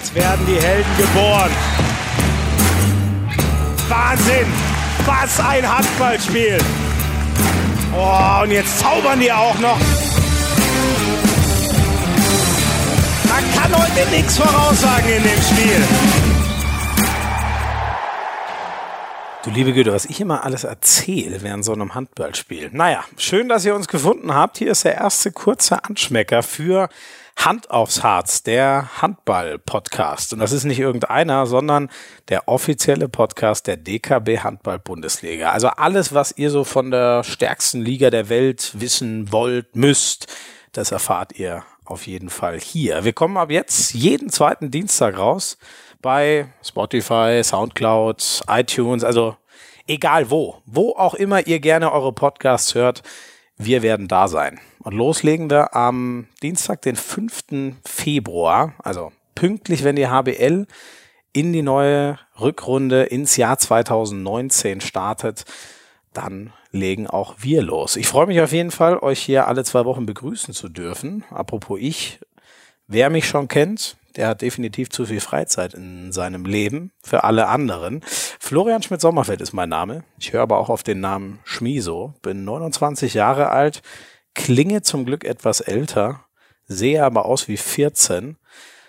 Jetzt werden die Helden geboren. Wahnsinn! Was ein Handballspiel! Oh, und jetzt zaubern die auch noch. Man kann heute nichts voraussagen in dem Spiel. Du liebe Güte, was ich immer alles erzähle während so einem Handballspiel. Naja, schön, dass ihr uns gefunden habt. Hier ist der erste kurze Anschmecker für Hand aufs Harz, der Handball-Podcast. Und das ist nicht irgendeiner, sondern der offizielle Podcast der DKB Handball-Bundesliga. Also alles, was ihr so von der stärksten Liga der Welt wissen wollt, müsst, das erfahrt ihr auf jeden Fall hier. Wir kommen ab jetzt jeden zweiten Dienstag raus bei Spotify, Soundcloud, iTunes, also egal wo, wo auch immer ihr gerne eure Podcasts hört, wir werden da sein. Und loslegen wir am Dienstag, den 5. Februar, also pünktlich, wenn die HBL in die neue Rückrunde ins Jahr 2019 startet, dann legen auch wir los. Ich freue mich auf jeden Fall, euch hier alle zwei Wochen begrüßen zu dürfen. Apropos ich, wer mich schon kennt, der hat definitiv zu viel Freizeit in seinem Leben für alle anderen. Florian Schmidt-Sommerfeld ist mein Name. Ich höre aber auch auf den Namen Schmiso, bin 29 Jahre alt, klinge zum Glück etwas älter, sehe aber aus wie 14.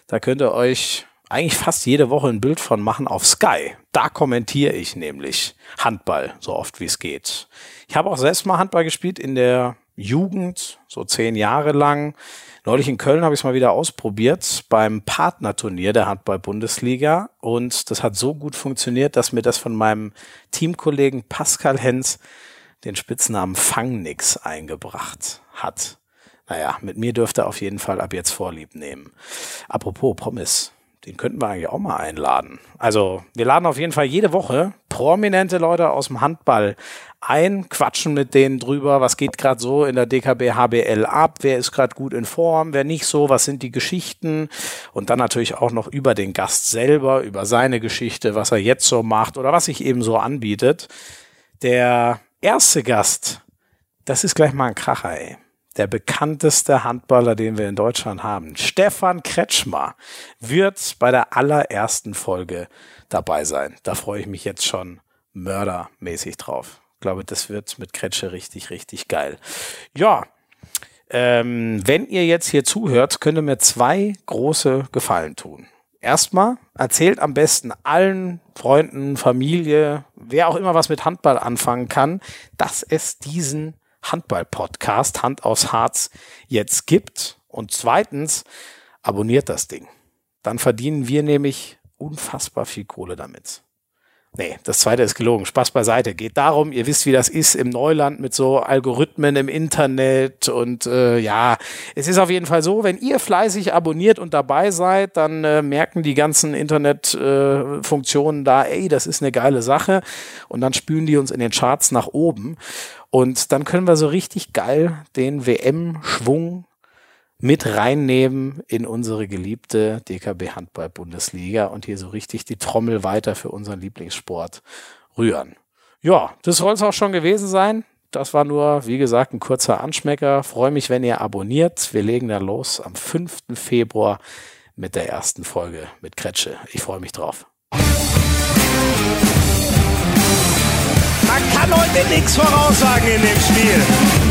Da könnt ihr euch eigentlich fast jede Woche ein Bild von machen auf Sky. Da kommentiere ich nämlich Handball, so oft wie es geht. Ich habe auch selbst mal Handball gespielt in der Jugend, so zehn Jahre lang. Neulich in Köln habe ich es mal wieder ausprobiert beim Partnerturnier der Handball-Bundesliga und das hat so gut funktioniert, dass mir das von meinem Teamkollegen Pascal Hens den Spitznamen Fangnix eingebracht hat. Naja, mit mir dürfte er auf jeden Fall ab jetzt Vorlieb nehmen. Apropos Promis, den könnten wir eigentlich auch mal einladen. Also, wir laden auf jeden Fall jede Woche prominente Leute aus dem Handball ein, quatschen mit denen drüber, was geht gerade so in der DKB HBL ab, wer ist gerade gut in Form, wer nicht so, was sind die Geschichten? Und dann natürlich auch noch über den Gast selber, über seine Geschichte, was er jetzt so macht oder was sich eben so anbietet. Der erste Gast, das ist gleich mal ein Kracher, ey der bekannteste Handballer, den wir in Deutschland haben, Stefan Kretschmer, wird bei der allerersten Folge dabei sein. Da freue ich mich jetzt schon mördermäßig drauf. Ich glaube, das wird mit Kretsche richtig, richtig geil. Ja, ähm, wenn ihr jetzt hier zuhört, könnt ihr mir zwei große Gefallen tun. Erstmal erzählt am besten allen Freunden, Familie, wer auch immer was mit Handball anfangen kann, dass es diesen Handball-Podcast Hand aus Harz jetzt gibt. Und zweitens, abonniert das Ding. Dann verdienen wir nämlich unfassbar viel Kohle damit. Nee, das zweite ist gelogen. Spaß beiseite. Geht darum, ihr wisst, wie das ist im Neuland mit so Algorithmen im Internet und äh, ja, es ist auf jeden Fall so, wenn ihr fleißig abonniert und dabei seid, dann äh, merken die ganzen Internetfunktionen äh, da, ey, das ist eine geile Sache und dann spülen die uns in den Charts nach oben und dann können wir so richtig geil den WM-Schwung mit reinnehmen in unsere geliebte DKB Handball Bundesliga und hier so richtig die Trommel weiter für unseren Lieblingssport rühren. Ja, das soll es auch schon gewesen sein. Das war nur, wie gesagt, ein kurzer Anschmecker. Freue mich, wenn ihr abonniert. Wir legen da los am 5. Februar mit der ersten Folge mit Kretsche. Ich freue mich drauf. Man kann heute nichts voraussagen in dem Spiel.